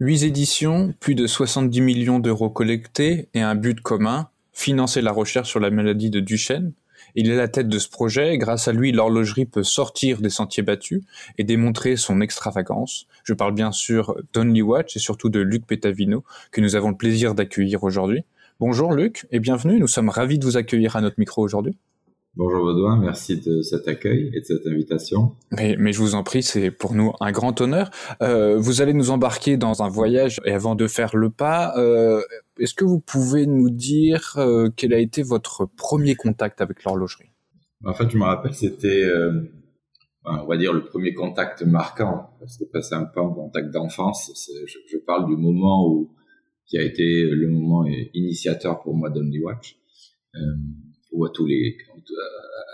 Huit éditions, plus de 70 millions d'euros collectés et un but commun, financer la recherche sur la maladie de Duchenne. Il est la tête de ce projet et grâce à lui, l'horlogerie peut sortir des sentiers battus et démontrer son extravagance. Je parle bien sûr d'Only Watch et surtout de Luc Petavino que nous avons le plaisir d'accueillir aujourd'hui. Bonjour Luc et bienvenue, nous sommes ravis de vous accueillir à notre micro aujourd'hui. Bonjour Baudouin, merci de cet accueil et de cette invitation. Mais, mais je vous en prie, c'est pour nous un grand honneur. Euh, vous allez nous embarquer dans un voyage et avant de faire le pas, euh, est-ce que vous pouvez nous dire euh, quel a été votre premier contact avec l'horlogerie? En fait, je me rappelle, c'était, on va dire, le premier contact marquant, parce que passer un peu en contact d'enfance, je, je, parle du moment où qui a été le moment initiateur pour moi d'Only Watch. Euh, ou à tous les,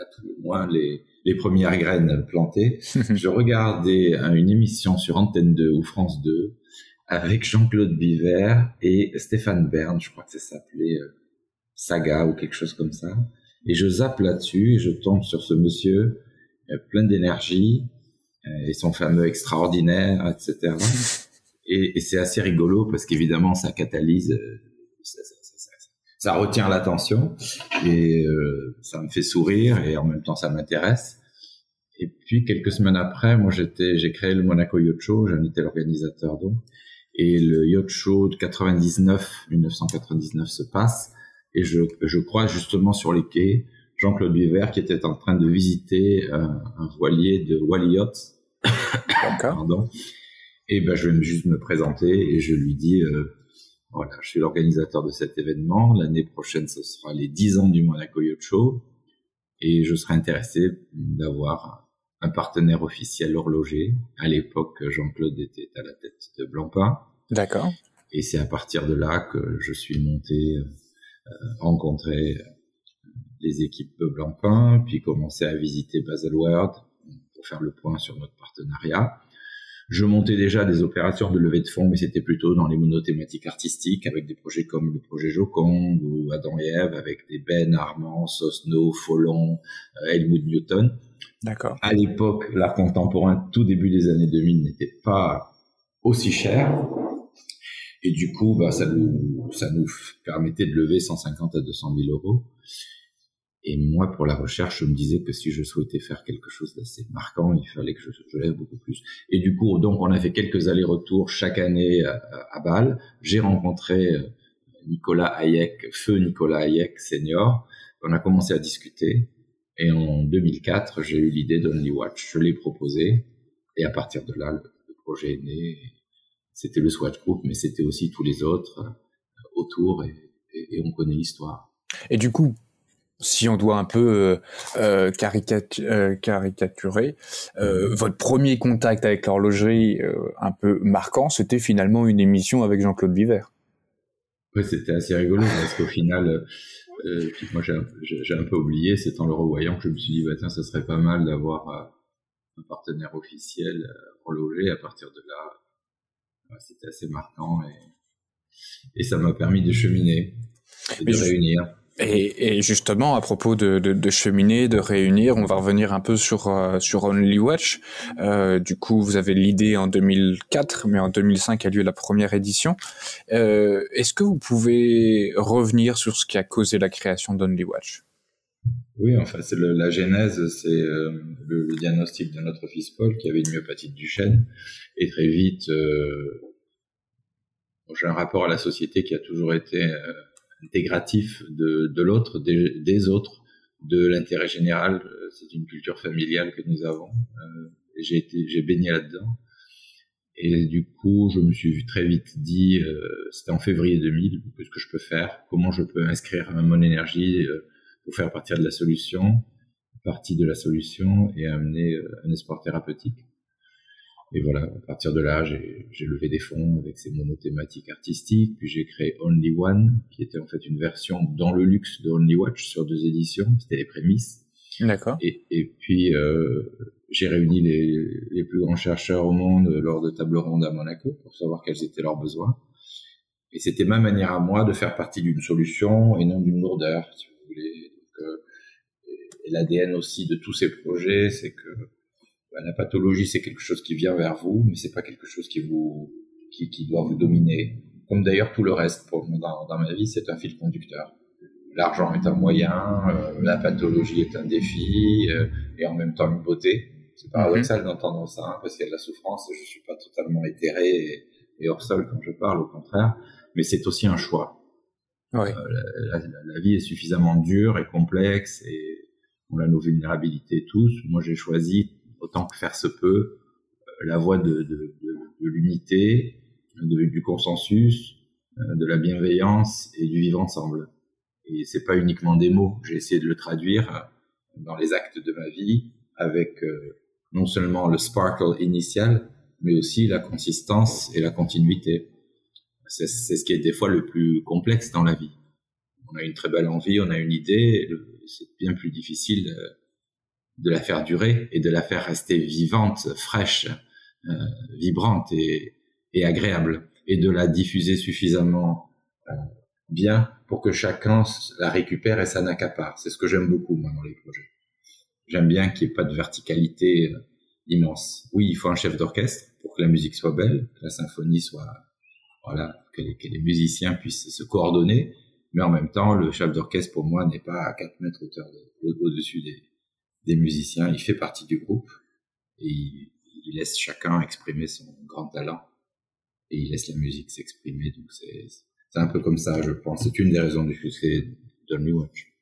à, tout le moins les, les premières graines plantées. je regardais une émission sur Antenne 2 ou France 2 avec Jean-Claude Biver et Stéphane Bern, je crois que ça s'appelait euh, Saga ou quelque chose comme ça. Et je zappe là-dessus et je tombe sur ce monsieur euh, plein d'énergie euh, et son fameux extraordinaire, etc. et, et c'est assez rigolo parce qu'évidemment ça catalyse, ça, ça retient l'attention et euh, ça me fait sourire et en même temps ça m'intéresse. Et puis quelques semaines après, moi j'étais, j'ai créé le Monaco Yacht Show, j'en étais l'organisateur donc, et le Yacht Show de 99, 1999 se passe et je, je crois justement sur les quais Jean-Claude Biver qui était en train de visiter un, un voilier de Wally Yacht. Pardon. Et ben je vais juste me présenter et je lui dis euh, voilà, je suis l'organisateur de cet événement. L'année prochaine, ce sera les 10 ans du Monaco Yacht Show. Et je serais intéressé d'avoir un partenaire officiel horloger. À l'époque, Jean-Claude était à la tête de Blancpain. D'accord. Et c'est à partir de là que je suis monté, euh, rencontrer les équipes Blancpain, puis commencer à visiter Baselworld pour faire le point sur notre partenariat. Je montais déjà des opérations de levée de fonds, mais c'était plutôt dans les monothématiques artistiques, avec des projets comme le projet Joconde ou Adam et Ève, avec des Ben, Armand, Sosno, Follon, euh, Helmut Newton. D'accord. À l'époque, l'art contemporain, tout début des années 2000, n'était pas aussi cher. Et du coup, bah, ça nous, ça nous permettait de lever 150 à 200 000 euros. Et moi, pour la recherche, je me disais que si je souhaitais faire quelque chose d'assez marquant, il fallait que je, je, lève beaucoup plus. Et du coup, donc, on a fait quelques allers-retours chaque année à, à Bâle. J'ai rencontré euh, Nicolas Hayek, feu Nicolas Hayek senior. On a commencé à discuter. Et en 2004, j'ai eu l'idée d'Only Watch. Je l'ai proposé. Et à partir de là, le, projet est né. C'était le Swatch Group, mais c'était aussi tous les autres euh, autour. Et on connaît l'histoire. Et du coup, si on doit un peu euh, euh, euh, caricaturer, euh, votre premier contact avec l'horlogerie un peu marquant, c'était finalement une émission avec Jean-Claude Biver. Oui, c'était assez rigolo parce qu'au final, moi j'ai un peu oublié, c'est en le revoyant que je me suis dit, bah, tiens, ça serait pas mal d'avoir un partenaire officiel horloger. À partir de là, bah, c'était assez marquant et, et ça m'a permis de cheminer et de réunir. Et, et, justement, à propos de, de, de, cheminer, de réunir, on va revenir un peu sur euh, sur Only Watch. Euh, du coup, vous avez l'idée en 2004, mais en 2005 a lieu la première édition. Euh, Est-ce que vous pouvez revenir sur ce qui a causé la création d'Only Watch? Oui, enfin, c'est la genèse, c'est euh, le, le, diagnostic de notre fils Paul qui avait une myopathie de Duchenne, et très vite, euh, j'ai un rapport à la société qui a toujours été euh, intégratif de, de l'autre, des, des, autres, de l'intérêt général. C'est une culture familiale que nous avons. Euh, j'ai été, j'ai baigné là-dedans. Et du coup, je me suis très vite dit, euh, c'était en février 2000, qu'est-ce que je peux faire? Comment je peux inscrire mon énergie euh, pour faire partie de la solution, partie de la solution et amener euh, un espoir thérapeutique? Et voilà, à partir de là, j'ai levé des fonds avec ces monothématiques artistiques, puis j'ai créé Only One, qui était en fait une version dans le luxe de Only Watch sur deux éditions, c'était les prémices. D'accord. Et, et, puis, euh, j'ai réuni les, les, plus grands chercheurs au monde lors de tables rondes à Monaco pour savoir quels étaient leurs besoins. Et c'était ma manière à moi de faire partie d'une solution et non d'une lourdeur, si vous voulez. Donc, euh, et l'ADN aussi de tous ces projets, c'est que la pathologie, c'est quelque chose qui vient vers vous, mais c'est pas quelque chose qui vous qui, qui doit vous dominer, comme d'ailleurs tout le reste. Pour, dans, dans ma vie, c'est un fil conducteur. L'argent est un moyen, euh, la pathologie est un défi, euh, et en même temps une beauté. C'est paradoxal mhm. d'entendre ça, hein, parce qu'il y a de la souffrance, je suis pas totalement éthéré et, et hors sol quand je parle, au contraire, mais c'est aussi un choix. Ouais. Euh, la, la, la, vie est suffisamment dure et complexe, et on a nos vulnérabilités tous. Moi, j'ai choisi, autant que faire se peut, euh, la voie de, l'unité, du consensus, euh, de la bienveillance et du vivre ensemble. Et c'est pas uniquement des mots. J'ai essayé de le traduire dans les actes de ma vie avec euh, non seulement le sparkle initial, mais aussi la consistance et la continuité. C'est ce qui est des fois le plus complexe dans la vie. On a une très belle envie, on a une idée, c'est bien plus difficile de la faire durer et de la faire rester vivante, fraîche, euh, vibrante et, et, agréable, et de la diffuser suffisamment euh, bien pour que chacun la récupère et s'en accapare. C'est ce que j'aime beaucoup moi dans les projets. J'aime bien qu'il n'y ait pas de verticalité euh, immense. Oui, il faut un chef d'orchestre pour que la musique soit belle, que la symphonie soit voilà, que les, que les musiciens puissent se coordonner, mais en même temps, le chef d'orchestre pour moi n'est pas à 4 mètres hauteur au-dessus des, des musiciens. Il fait partie du groupe et il, il, laisse chacun exprimer son grand talent et il laisse la musique s'exprimer. Donc c'est un peu comme ça, je pense. C'est une des raisons du succès de New Watch.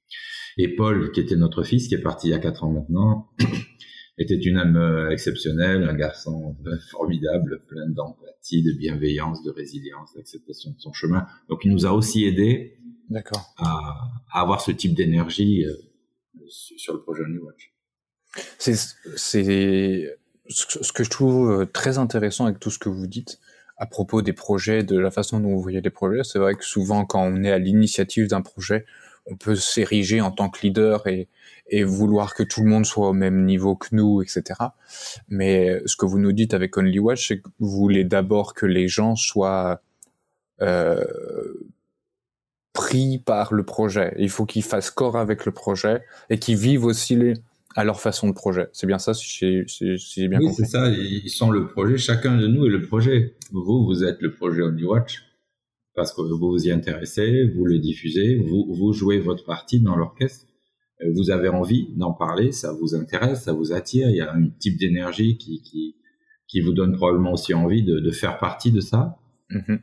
Et Paul, qui était notre fils, qui est parti il y a quatre ans maintenant, était une âme euh, exceptionnelle, un garçon euh, formidable, plein d'empathie, de bienveillance, de résilience, d'acceptation de son chemin. Donc il nous a aussi aidé à, à, avoir ce type d'énergie euh, sur le projet New Watch. C'est ce que je trouve très intéressant avec tout ce que vous dites, à propos des projets, de la façon dont vous voyez les projets. C'est vrai que souvent, quand on est à l'initiative d'un projet, on peut s'ériger en tant que leader et, et vouloir que tout le monde soit au même niveau que nous, etc. Mais ce que vous nous dites avec Only Watch, c'est que vous voulez d'abord que les gens soient euh, pris par le projet. Il faut qu'ils fassent corps avec le projet et qu'ils vivent aussi les, à leur façon de projet. C'est bien ça, si j'ai bien oui, compris. c'est ça. Ils sont le projet. Chacun de nous est le projet. Vous, vous êtes le projet Only Watch parce que vous vous y intéressez, vous le diffusez, vous, vous jouez votre partie dans l'orchestre. Euh, vous avez envie d'en parler, ça vous intéresse, ça vous attire. Il y a un type d'énergie qui, qui, qui vous donne probablement aussi envie de, de faire partie de ça. Mm -hmm.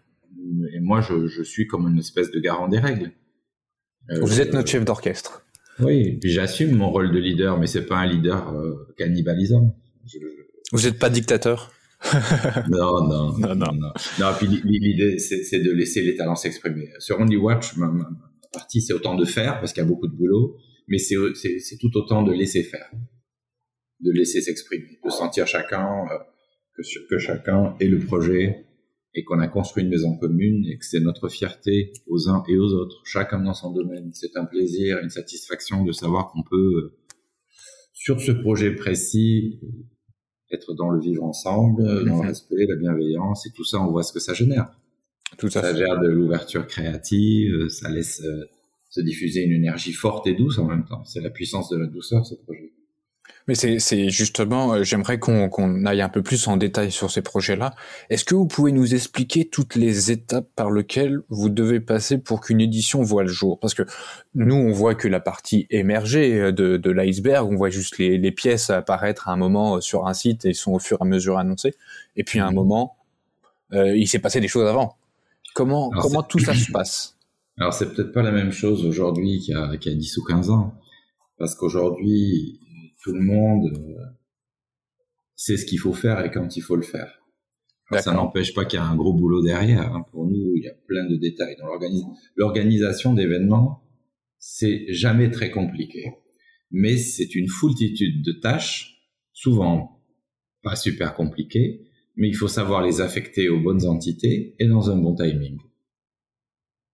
Et moi, je, je suis comme une espèce de garant des règles. Euh, vous êtes notre chef d'orchestre. Oui, puis j'assume mon rôle de leader, mais c'est pas un leader euh, cannibalisant. Je... Vous n'êtes pas dictateur? Non, non, non, non, non. Non, puis l'idée, c'est de laisser les talents s'exprimer. Sur Only Watch, ma, ma partie, c'est autant de faire, parce qu'il y a beaucoup de boulot, mais c'est tout autant de laisser faire, de laisser s'exprimer, de sentir chacun euh, que, que chacun est le projet et qu'on a construit une maison commune et que c'est notre fierté aux uns et aux autres, chacun dans son domaine. C'est un plaisir, une satisfaction de savoir qu'on peut, euh, sur ce projet précis, être dans le vivre ensemble, mmh. dans le respect, la bienveillance et tout ça, on voit ce que ça génère. Tout ça gère de l'ouverture créative, ça laisse euh, se diffuser une énergie forte et douce en même temps. C'est la puissance de la douceur, ce projet. Mais c'est justement, euh, j'aimerais qu'on qu'on aille un peu plus en détail sur ces projets-là. Est-ce que vous pouvez nous expliquer toutes les étapes par lesquelles vous devez passer pour qu'une édition voit le jour? Parce que nous, on voit que la partie émergée euh, de, de l'iceberg, on voit juste les, les, pièces apparaître à un moment euh, sur un site et sont au fur et à mesure annoncées. Et puis à un mmh. moment, euh, il s'est passé des choses avant. Comment, Alors, comment tout ça se passe? Alors c'est peut-être pas la même chose aujourd'hui qu'il y, qu y a 10 ou 15 ans. Parce qu'aujourd'hui, tout le monde euh, sait ce qu'il faut faire et quand il faut le faire. Alors, ça n'empêche pas qu'il y a un gros boulot derrière. Hein. Pour nous, il y a plein de détails. Dans l'organisation d'événements, c'est jamais très compliqué. Mais c'est une foultitude de tâches, souvent pas super compliquées, mais il faut savoir les affecter aux bonnes entités et dans un bon timing.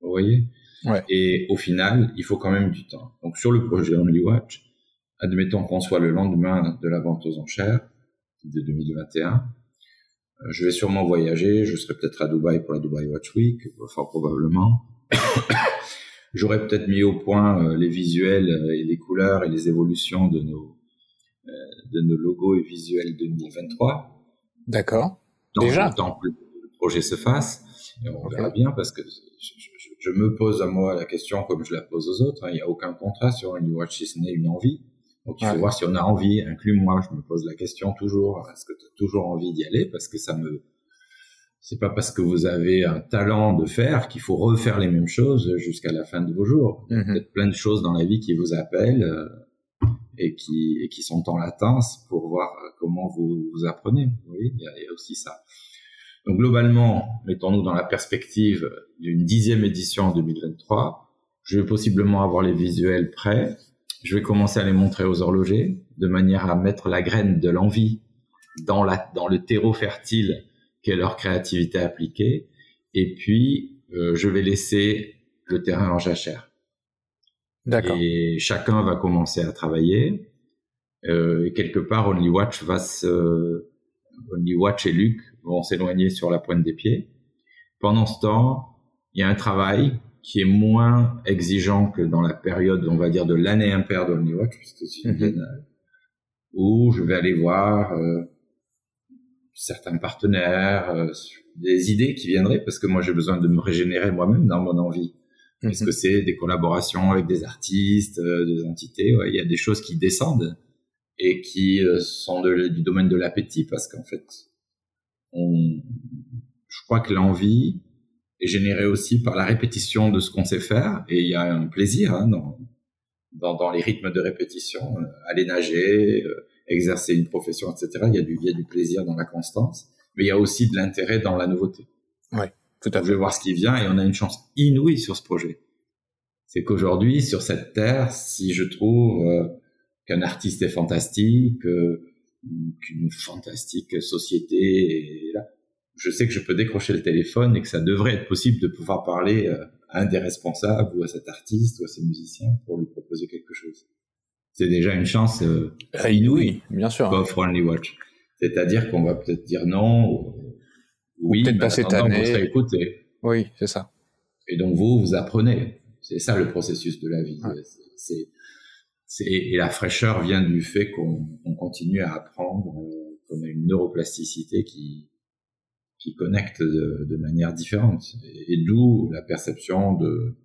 Vous voyez? Ouais. Et au final, il faut quand même du temps. Donc sur le projet Only Watch, admettons qu'on soit le lendemain de la vente aux enchères de 2021, euh, je vais sûrement voyager, je serai peut-être à Dubaï pour la Dubai Watch Week, fort probablement. J'aurais peut-être mis au point euh, les visuels et les couleurs et les évolutions de nos, de nos logos et visuels 2023. D'accord. Déjà temps, projet se fasse. Et on verra bien parce que je, me pose à moi la question comme je la pose aux autres. Hein. Il n'y a aucun contrat sur une watch si ce n'est une envie. Donc il faut voir si on a envie. Inclus moi, je me pose la question toujours. Est-ce que tu as toujours envie d'y aller? Parce que ça me c'est pas parce que vous avez un talent de faire qu'il faut refaire les mêmes choses jusqu'à la fin de vos jours. Il y a mhm. peut-être plein de choses dans la vie qui vous appellent euh, et qui et qui sont en latence pour voir comment vous vous apprenez. Oui, il y a, aussi ça. Donc globalement, mettons-nous dans la perspective d'une dixième édition en 2023. Je vais possiblement avoir les visuels prêts. Je vais commencer à les montrer aux horlogers de manière à mettre la graine de l'envie dans la dans le terreau fertile qu'est leur créativité appliquée. Et puis, euh, je vais laisser le terrain en jachère. D'accord. Et chacun va commencer à travailler. Euh, et quelque part, Only Watch va se, Only Watch et Luc vont s'éloigner sur la pointe des pieds. Pendant ce temps, il y a un travail qui est moins exigeant que dans la période, on va dire, de l'année impaire d'Only Watch, puisque c'est mm où je vais aller voir euh, certains partenaires, euh, des idées qui viendraient, parce que moi j'ai besoin de me régénérer moi-même dans mon envie. Mhm. que c'est des collaborations avec des artistes, euh, des entités ouais, Il y a des choses qui descendent et qui euh, sont du domaine de l'appétit, parce qu'en fait, on, je crois que l'envie est générée aussi par la répétition de ce qu'on sait faire, et il y a un plaisir hein, dans, dans, dans, les rythmes de répétition, aller nager exercer une profession, etc. Il y a du, il y a du plaisir dans la constance, mais il y a aussi de l'intérêt dans la nouveauté. Ouais, tout à fait. Je vais voir ce qui vient et on a une chance inouïe sur ce projet. C'est qu'aujourd'hui, sur cette terre, si je trouve euh, qu'un artiste est fantastique, euh, qu'une fantastique société est là, je sais que je peux décrocher le téléphone et que ça devrait être possible de pouvoir parler euh, à un des responsables ou à cet artiste ou à ces musiciens pour lui proposer quelque chose c'est déjà une chance euh, inouïe, bien sûr. Qu'offre Only Watch. C'est-à-dire qu'on va peut-être dire non, ou, oui, peut-être pas cette année. Oui, c'est ça. Et donc vous, vous apprenez. C'est ça le processus de la vie. C'est, c'est, et la fraîcheur vient du fait qu'on continue à apprendre, qu'on a une neuroplasticité qui, qui connecte de, de manière différente. Et, et d'où la perception de,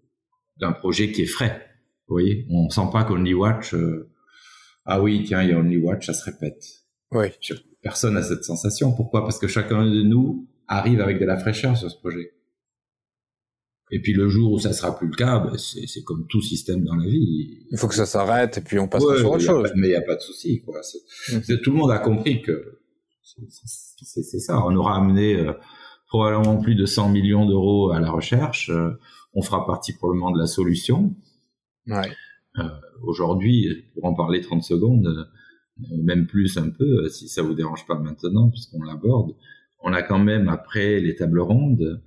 d'un projet qui est frais. Oui, on sent pas qu'Only Watch, euh, ah oui, tiens, il y a Only Watch, ça se répète. Oui. Personne n'a cette sensation. Pourquoi? Parce que chacun de nous arrive avec de la fraîcheur sur ce projet. Et puis le jour où ça sera plus le cas, ben, c'est comme tout système dans la vie. Il faut que ça s'arrête et puis on passe sur autre chose. mais il n'y a pas de souci. Quoi. Mmh. Tout le monde a compris que c'est ça. On aura amené euh, probablement plus de 100 millions d'euros à la recherche. Euh, on fera partie probablement de la solution. Ouais. Euh, Aujourd'hui, pour en parler 30 secondes, même plus un peu, si ça vous dérange pas maintenant, puisqu'on l'aborde, on a quand même, après les tables rondes,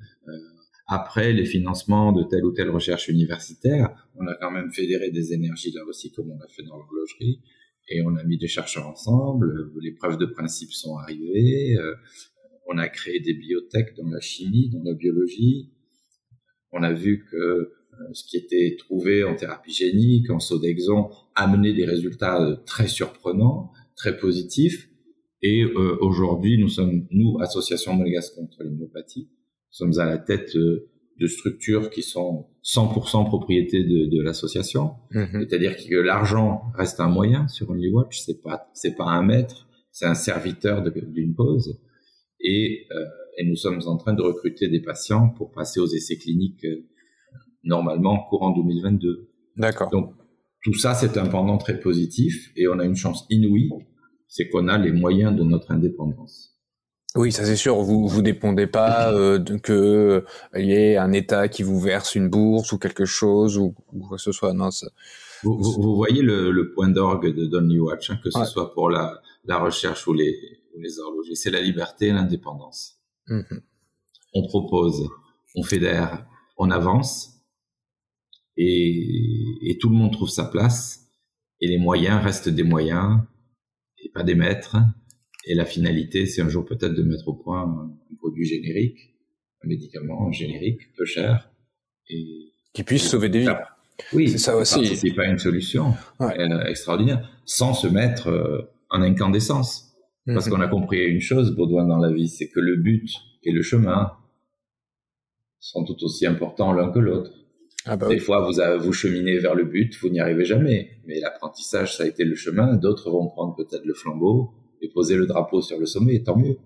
après les financements de telle ou telle recherche universitaire, on a quand même fédéré des énergies là aussi, comme on a fait dans l'horlogerie, et on a mis des chercheurs ensemble, les preuves de principe sont arrivées, euh, on a créé des biotech dans la chimie, dans la biologie, on a vu que euh, ce qui était trouvé en thérapie génique, en Sodexon, amenait des résultats euh, très surprenants, très positifs. Et aujourd'hui, nous sommes, nous, Association Monégasque contre l'homéopathie, sommes à la tête structures qui sont 100% propriété de, de l'association. Mhm. C'est-à-dire que l'argent reste un moyen sur OnlyWatch, c'est pas c'est pas un maître, c'est un serviteur d'une cause. Et, et nous sommes en train de recruter des patients pour passer aux essais cliniques normalement courant 2022. D'accord. Donc tout ça, c'est un pendant très positif et on a une chance inouïe, c'est qu'on a les moyens de notre indépendance. Oui, ça c'est sûr. Vous vous dépendez pas euh, que il y ait un État qui vous verse une bourse ou quelque chose ou, quoi que ce soit. Non, ça... vous, vous, voyez le, le point d'orgue de Donny Watch, hein, que ce soit pour la, la recherche ou les, ou les horlogers, c'est la liberté et l'indépendance. Mhm. On propose, on fédère, on avance, et, et, tout le monde trouve sa place et les moyens restent des moyens et pas des maîtres et la finalité c'est un jour peut-être de mettre au point un produit générique un médicament générique peu cher et qui puisse sauver des vies oui c'est ça aussi c'est pas une solution euh, extraordinaire sans se mettre euh, en incandescence Parce mhm. qu'on a compris une chose, Baudouin, dans la vie, c'est que le but et le chemin sont tout aussi importants l'un que l'autre. Ah bah Des fois, vous, vous cheminez vers le but, vous n'y arrivez jamais. Mais l'apprentissage, ça a été le chemin. D'autres vont prendre peut-être le flambeau et poser le drapeau sur le sommet, et tant mieux.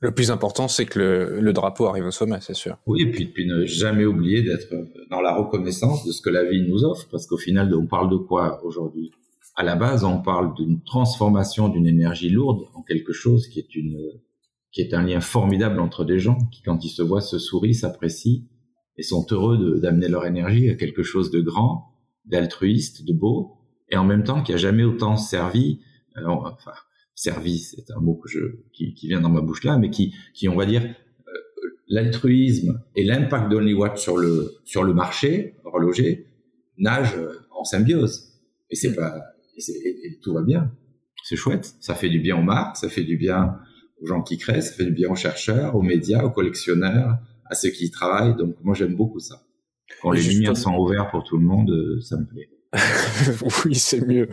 Le plus important, c'est que le, drapeau arrive au sommet, c'est sûr. Oui, et puis, puis ne jamais oublier d'être dans la reconnaissance de ce que la vie nous offre, parce qu'au final, on parle de quoi aujourd'hui? À la base, on parle d'une transformation d'une énergie lourde en quelque chose qui est une qui est un lien formidable entre des gens qui, quand ils se voient, se sourient, s'apprécient et sont heureux d'amener leur énergie à quelque chose de grand, d'altruiste, de beau, et en même temps qui a jamais autant servi, euh, enfin, servi, c'est un mot que je, qui, qui, vient dans ma bouche là, mais qui, qui on va dire, euh, l'altruisme et l'impact d'Only Watch sur le, sur le marché horloger nagent en symbiose. Et c'est pas, et, tout va bien. C'est chouette. Ça fait du bien aux marques, ça fait du bien aux gens qui créent, ça fait du bien aux chercheurs, aux médias, aux collectionneurs, à ceux qui y travaillent. Donc moi j'aime beaucoup ça. Quand les lumières sont ouvertes pour tout le monde, euh, ça me plaît. oui, c'est mieux.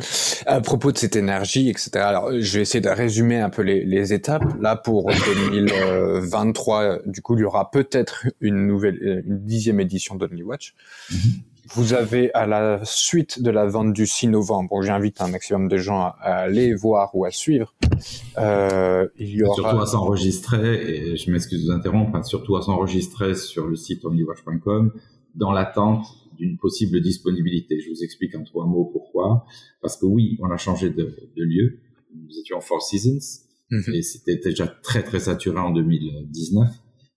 À propos de cette énergie, etc. Alors, je vais essayer de résumer un peu les, les étapes. Là, pour 2023, du coup, il y aura peut-être une nouvelle, une dixième édition d'Only Watch. Mm-hmm. Vous avez à la suite de la vente du 6 novembre, j'invite un maximum de gens à, aller voir ou à suivre. Euh, il y aura... Surtout à s'enregistrer, et je m'excuse de vous interrompre, hein, surtout à s'enregistrer sur le site onlywatch.com dans l'attente d'une possible disponibilité. Je vous explique en trois mots pourquoi. Parce que oui, on a changé de, de lieu. Nous étions Four Seasons mm-hmm. et c'était déjà très très saturé en 2019.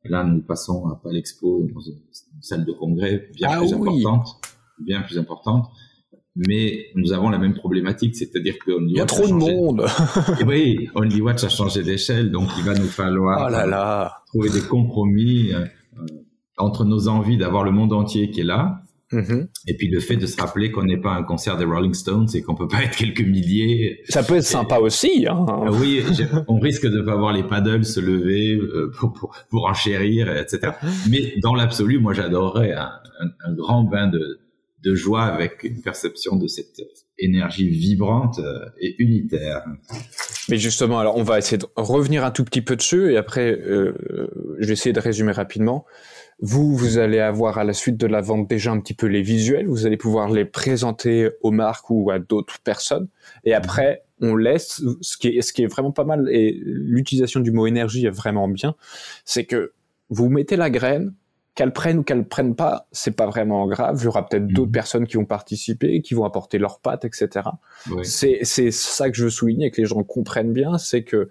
Là, nous passons à Palexpo, dans une salle de congrès bien ah plus importante, bien plus importante. Mais nous avons la même problématique, c'est-à-dire que il y a trop de monde. et oui, Only Watch a changé d'échelle, donc il va nous falloir oh trouver des compromis euh, entre nos envies d'avoir le monde entier qui est là Mm-hmm. Et puis le fait de se rappeler qu'on n'est pas un concert des Rolling Stones et qu'on peut pas être quelques milliers. Ça peut être sympa aussi. Hein. Ah oui, on risque de pas voir les paddles se lever euh, pour, pour, pour enchérir, etc. Mais dans l'absolu, moi j'adorerais un, un, grand bain de, de joie avec une perception de cette énergie vibrante euh, et unitaire. Mais justement, alors on va essayer de revenir un tout petit peu dessus et après euh, je vais essayer de résumer rapidement. Vous, vous allez avoir à la suite de la vente déjà un petit peu les visuels, vous allez pouvoir les présenter aux marques ou à d'autres personnes. Et après, on laisse, ce qui est, ce qui est vraiment pas mal, et l'utilisation du mot énergie est vraiment bien, c'est que vous mettez la graine, qu'elle prenne ou qu'elle prenne pas, c'est pas vraiment grave. Il y aura peut-être d'autres mhm. personnes qui vont participer, qui vont apporter leurs pattes, etc. C'est, c'est ça que je veux souligner, que les gens comprennent bien, c'est que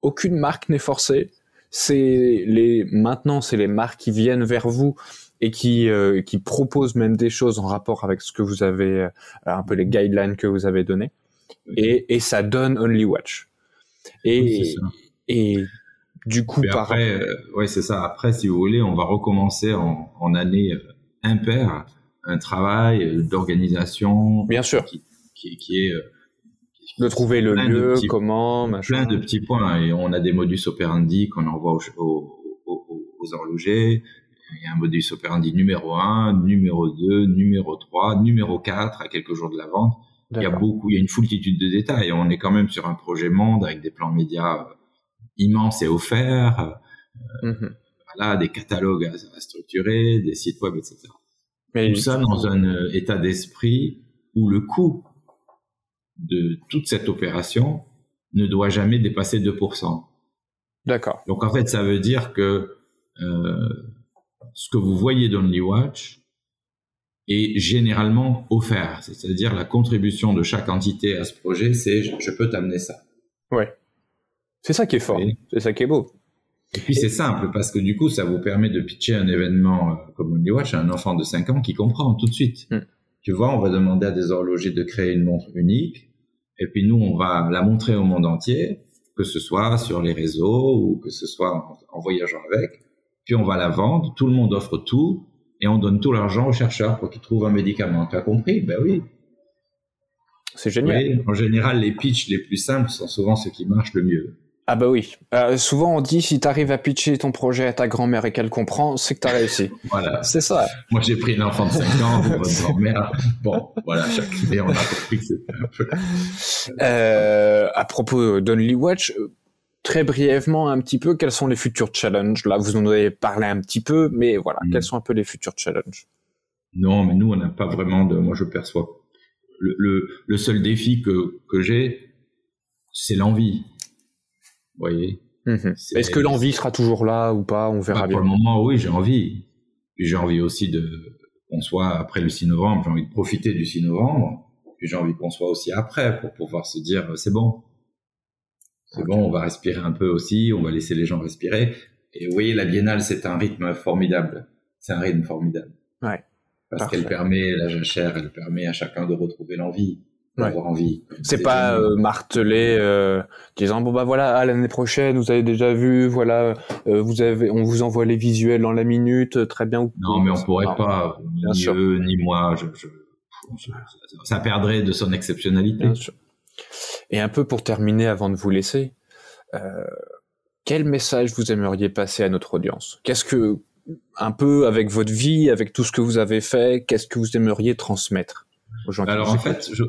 aucune marque n'est forcée c'est les maintenant c'est les marques qui viennent vers vous et qui euh, qui proposent même des choses en rapport avec ce que vous avez euh, un peu les guidelines que vous avez donné et, et ça donne Only Watch. Et et du coup après euh, ouais c'est ça. Après si vous voulez on va recommencer en, en année impaire un travail d'organisation bien sûr. qui, qui, qui est de trouver le lieu, comment, machin. Plein de petits points. Et on a des modus operandi qu'on envoie aux, aux, horlogers. Il y a un modus operandi numéro 1, numéro 2, numéro 3, numéro 4 à quelques jours de la vente. Il y a beaucoup, il y a une foultitude de détails. On est quand même sur un projet monde avec des plans médias euh, immenses et offerts. Mhm. Voilà, des catalogues à, structurer, des sites web, etc. Mais Tout ça dans un euh, état d'esprit où le coût de toute cette opération ne doit jamais dépasser 2%. D'accord. Donc en fait, ça veut dire que euh, ce que vous voyez dans Watch est généralement offert. C'est-à-dire la contribution de chaque entité à ce projet, c'est je, peux t'amener ça. Ouais. C'est ça qui est fort. C'est ça qui est beau. Et puis c'est simple parce que du coup, ça vous permet de pitcher un événement euh, comme Watch à un enfant de 5 ans qui comprend tout de suite. Hmm. Tu vois, on va demander à des horlogers de créer une montre unique. Et puis nous, on va la montrer au monde entier, que ce soit sur les réseaux ou que ce soit en, voyageant avec. Puis on va la vendre, tout le monde offre tout, et on donne tout l'argent aux chercheurs pour qu'ils trouvent un médicament. Tu as compris? Ben oui. C'est génial. en général, les pitchs les plus simples sont souvent ceux qui marchent le mieux. Ah bah oui. Euh, souvent on dit si tu arrives à pitcher ton projet à ta grand-mère et qu'elle comprend, c'est que tu as réussi. voilà. C'est ça. Moi j'ai pris une enfant de 5 ans, votre grand-mère. Bon, voilà, chaque idée on a compris que c'était un peu... Euh, à propos d'Only Watch, très brièvement un petit peu, quels sont les futurs challenges? Là vous en avez parlé un petit peu, mais voilà, mm. quels sont un peu les futurs challenges? Non, mais nous on n'a pas vraiment de... Moi je perçois... Le, le, le seul défi que, que j'ai, c'est l'envie voyez. Mhm. Est-ce que l'envie sera toujours là ou pas? On verra bah, bien. Pour le moment, oui, j'ai envie. j'ai envie aussi de qu'on soit après le 6 novembre. J'ai envie de profiter du 6 novembre. Puis j'ai envie qu'on soit aussi après pour pouvoir se dire c'est bon, c'est bon, on va respirer un peu aussi, on va laisser les gens respirer. Et vous voyez, la biennale, c'est un rythme formidable. C'est un rythme formidable. Ouais. Parce qu'elle permet, la jachère, elle permet à chacun de retrouver l'envie envie. C'est pas euh, martelé, euh, disant bon bah voilà l'année prochaine vous avez déjà vu, voilà euh, vous avez, on vous envoie les visuels dans la minute, très bien. Non mais on pourrait pas, ni eux ni moi, je, je, ça perdrait de son exceptionnalité. Et un peu pour terminer avant de vous laisser, quel message vous aimeriez passer à notre audience? Qu'est-ce que un peu avec votre vie, avec tout ce que vous avez fait, qu'est-ce que vous aimeriez transmettre aux gens Alors en fait, je,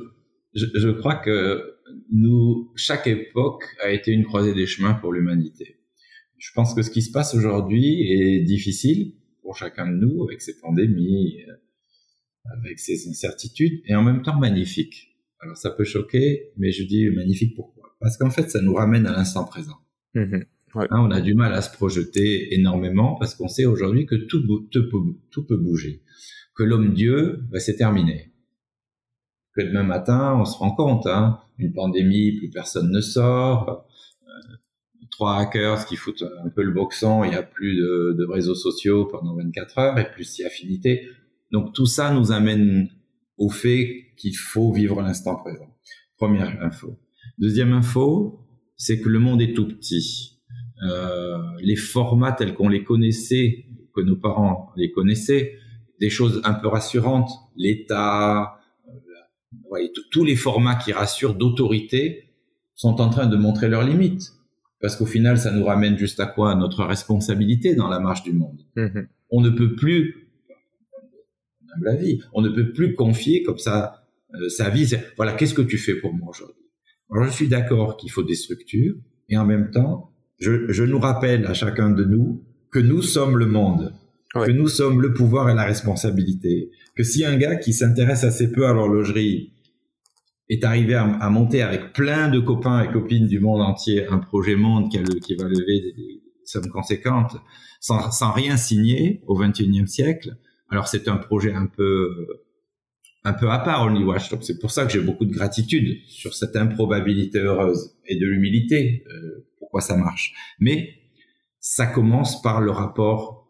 je, je, crois que nous, chaque époque a été une croisée des chemins pour l'humanité. Je pense que ce qui se passe aujourd'hui est difficile pour chacun de nous, avec ces pandémies, euh, avec ces incertitudes, et en même temps magnifique. Alors ça peut choquer, mais je dis magnifique pourquoi? Parce qu'en fait, ça nous ramène à l'instant présent. Mmh hein, on a du mal à se projeter énormément parce qu'on sait aujourd'hui que tout, tout, tout, peut bouger, que l'homme-dieu, bah, c'est terminé que demain matin, on se rend compte, hein, une pandémie, plus personne ne sort, euh, trois hackers qui foutent un peu le boxon, il n'y a plus de, réseaux sociaux pendant 24 heures et plus si affinité. Donc tout ça nous amène au fait qu'il faut vivre l'instant présent. Première info. Deuxième info, c'est que le monde est tout petit. Euh, les formats tels qu'on les connaissait, que nos parents les connaissaient, des choses un peu rassurantes, l'État, tous les formats qui rassurent d'autorité sont en train de montrer leurs limites. Parce qu'au final, ça nous ramène juste à quoi? Notre responsabilité dans la marche du monde. Mm-hmm. On ne peut plus, la vie, on ne peut plus confier comme ça euh, sa vie. Voilà, qu'est-ce que tu fais pour moi aujourd'hui? Alors, je suis d'accord qu'il faut des structures, et en même temps, je, je, nous rappelle à chacun de nous que nous sommes le monde, que nous sommes le pouvoir et la responsabilité, que si un gars qui s'intéresse assez peu à l'horlogerie est arrivé à, monter avec plein de copains et copines du monde entier un projet monde qui, va lever des, sommes conséquentes sans, sans, rien signer au 21e siècle, alors c'est un projet un peu un peu à part Only Watch. Donc c'est pour ça que j'ai beaucoup de gratitude sur cette improbabilité heureuse et de l'humilité euh, pourquoi ça marche. Mais ça commence par le rapport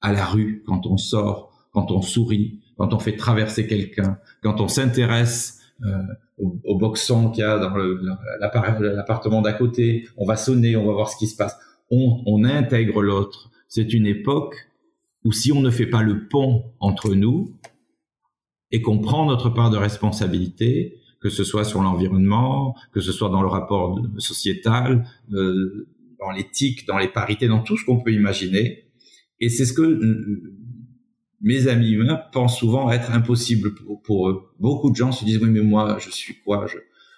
à la rue quand on sort, quand on sourit, quand on fait traverser quelqu'un, quand on s'intéresse euh, au, au, boxon qu'il y a dans l'appartement d'à côté, on va sonner, on va voir ce qui se passe. On, on intègre l'autre. C'est une époque où si on ne fait pas le pont entre nous et qu'on prend notre part de responsabilité, que ce soit sur l'environnement, que ce soit dans le rapport sociétal, euh, dans l'éthique, dans les parités, dans tout ce qu'on peut imaginer. Et c'est ce que mes amis humains pensent souvent être impossible pour, eux. Beaucoup de gens se disent oui mais moi je suis quoi?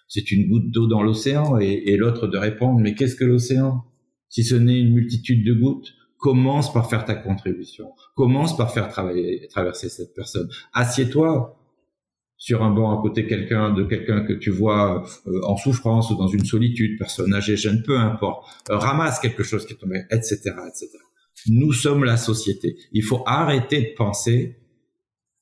C'est une goutte d'eau dans l'océan et, et l'autre de répondre mais qu'est-ce que l'océan? Si ce n'est une multitude de gouttes, commence par faire ta contribution. Commence par faire travailler, traverser cette personne. Assieds-toi sur un banc à côté quelqu'un de quelqu'un que tu vois euh, en souffrance ou dans une solitude, personne âgée, jeune, peu importe. Euh, ramasse quelque chose qui est tombé, etc., etc. Nous sommes la société. Il faut arrêter de penser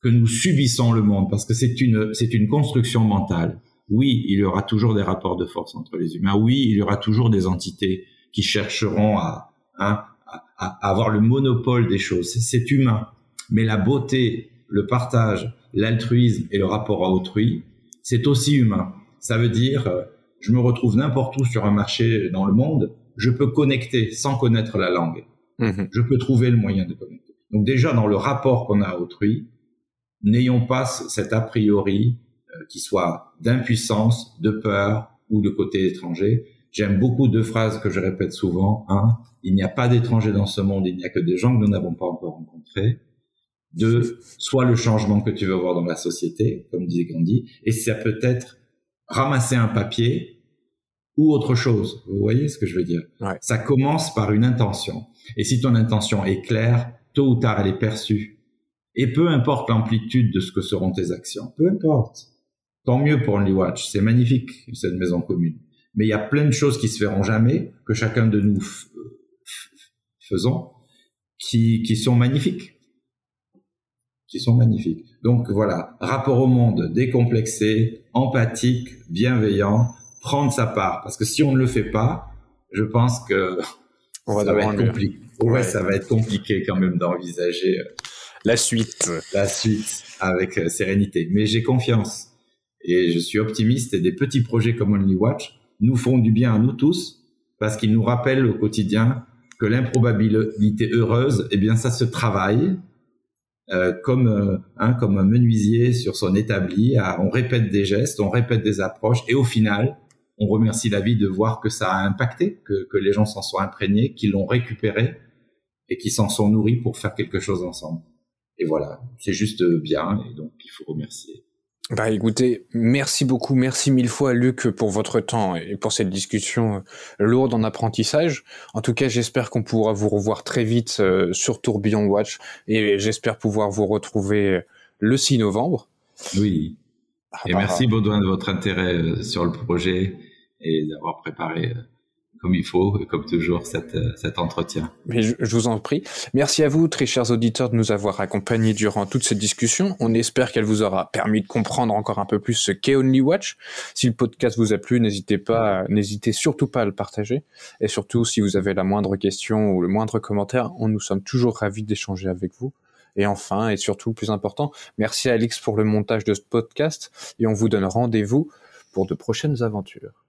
que nous subissons le monde parce que c'est une, c'est une construction mentale. Oui, il y aura toujours des rapports de force entre les humains. Oui, il y aura toujours des entités qui chercheront à, hein, à, à avoir le monopole des choses. C'est humain. Mais la beauté, le partage, l'altruisme et le rapport à autrui, c'est aussi humain. Ça veut dire, euh, je me retrouve n'importe où sur un marché dans le monde, je peux connecter sans connaître la langue. Mhm. Je peux trouver le moyen de connecter. Donc déjà, dans le rapport qu'on a à autrui, n'ayons pas cet a priori euh, qui soit d'impuissance, de peur ou de côté étranger, J'aime beaucoup deux phrases que je répète souvent. Un, il n'y a pas d'étrangers dans ce monde, il n'y a que des gens que nous n'avons pas encore rencontrés. Deux, soit le changement que tu veux voir dans la société, comme disait Gandhi, et ça peut être ramasser un papier ou autre chose. Vous voyez ce que je veux dire? Ça commence par une intention. Et si ton intention est claire, tôt ou tard elle est perçue. Et peu importe l'amplitude de ce que seront tes actions, peu importe. Tant mieux pour Only Watch, c'est magnifique cette maison commune. Mais il y a plein de choses qui se feront jamais, que chacun de nous faisons, qui, qui sont magnifiques. Qui sont magnifiques. Donc voilà, rapport au monde décomplexé, empathique, bienveillant, prendre sa part. Parce que si on ne le fait pas, je pense que ça va être compliqué. Ouais, ça va être compliqué quand même d'envisager euh, la suite. La suite avec euh, sérénité. Mais j'ai confiance et je suis optimiste et des petits projets comme Only Watch nous font du bien à nous tous parce qu'ils nous rappellent au quotidien que l'improbabilité heureuse, eh bien, ça se travaille euh, comme euh, hein, comme un menuisier sur son établi. on répète des gestes, on répète des approches, et au final, on remercie la vie de voir que ça a impacté, que, que les gens s'en sont imprégnés, qu'ils l'ont récupéré et qu'ils s'en sont nourris pour faire quelque chose ensemble. Et voilà, c'est juste bien, et donc il faut remercier. Bah écoutez, merci beaucoup, merci mille fois Luc pour votre temps et pour cette discussion euh, lourde en apprentissage. En tout cas, j'espère qu'on pourra vous revoir très vite euh, sur Tourbillon Watch et j'espère pouvoir vous retrouver euh, le 6 novembre. Oui. Ah et bah, merci Baudouin de votre intérêt sur le projet et d'avoir préparé comme il faut, comme toujours, cet, euh, cet entretien. Mais je, vous en prie. Merci à vous, très chers auditeurs, de nous avoir accompagnés durant toute cette discussion. On espère qu'elle vous aura permis de comprendre encore un peu plus ce qu'est Only Watch. Si le podcast vous a plu, n'hésitez pas, n'hésitez surtout pas à le partager. Et surtout, si vous avez la moindre question ou le moindre commentaire, on nous sommes toujours ravis d'échanger avec vous. Et enfin, et surtout, plus important, merci à Alix pour le montage de ce podcast et on vous donne rendez-vous pour de prochaines aventures.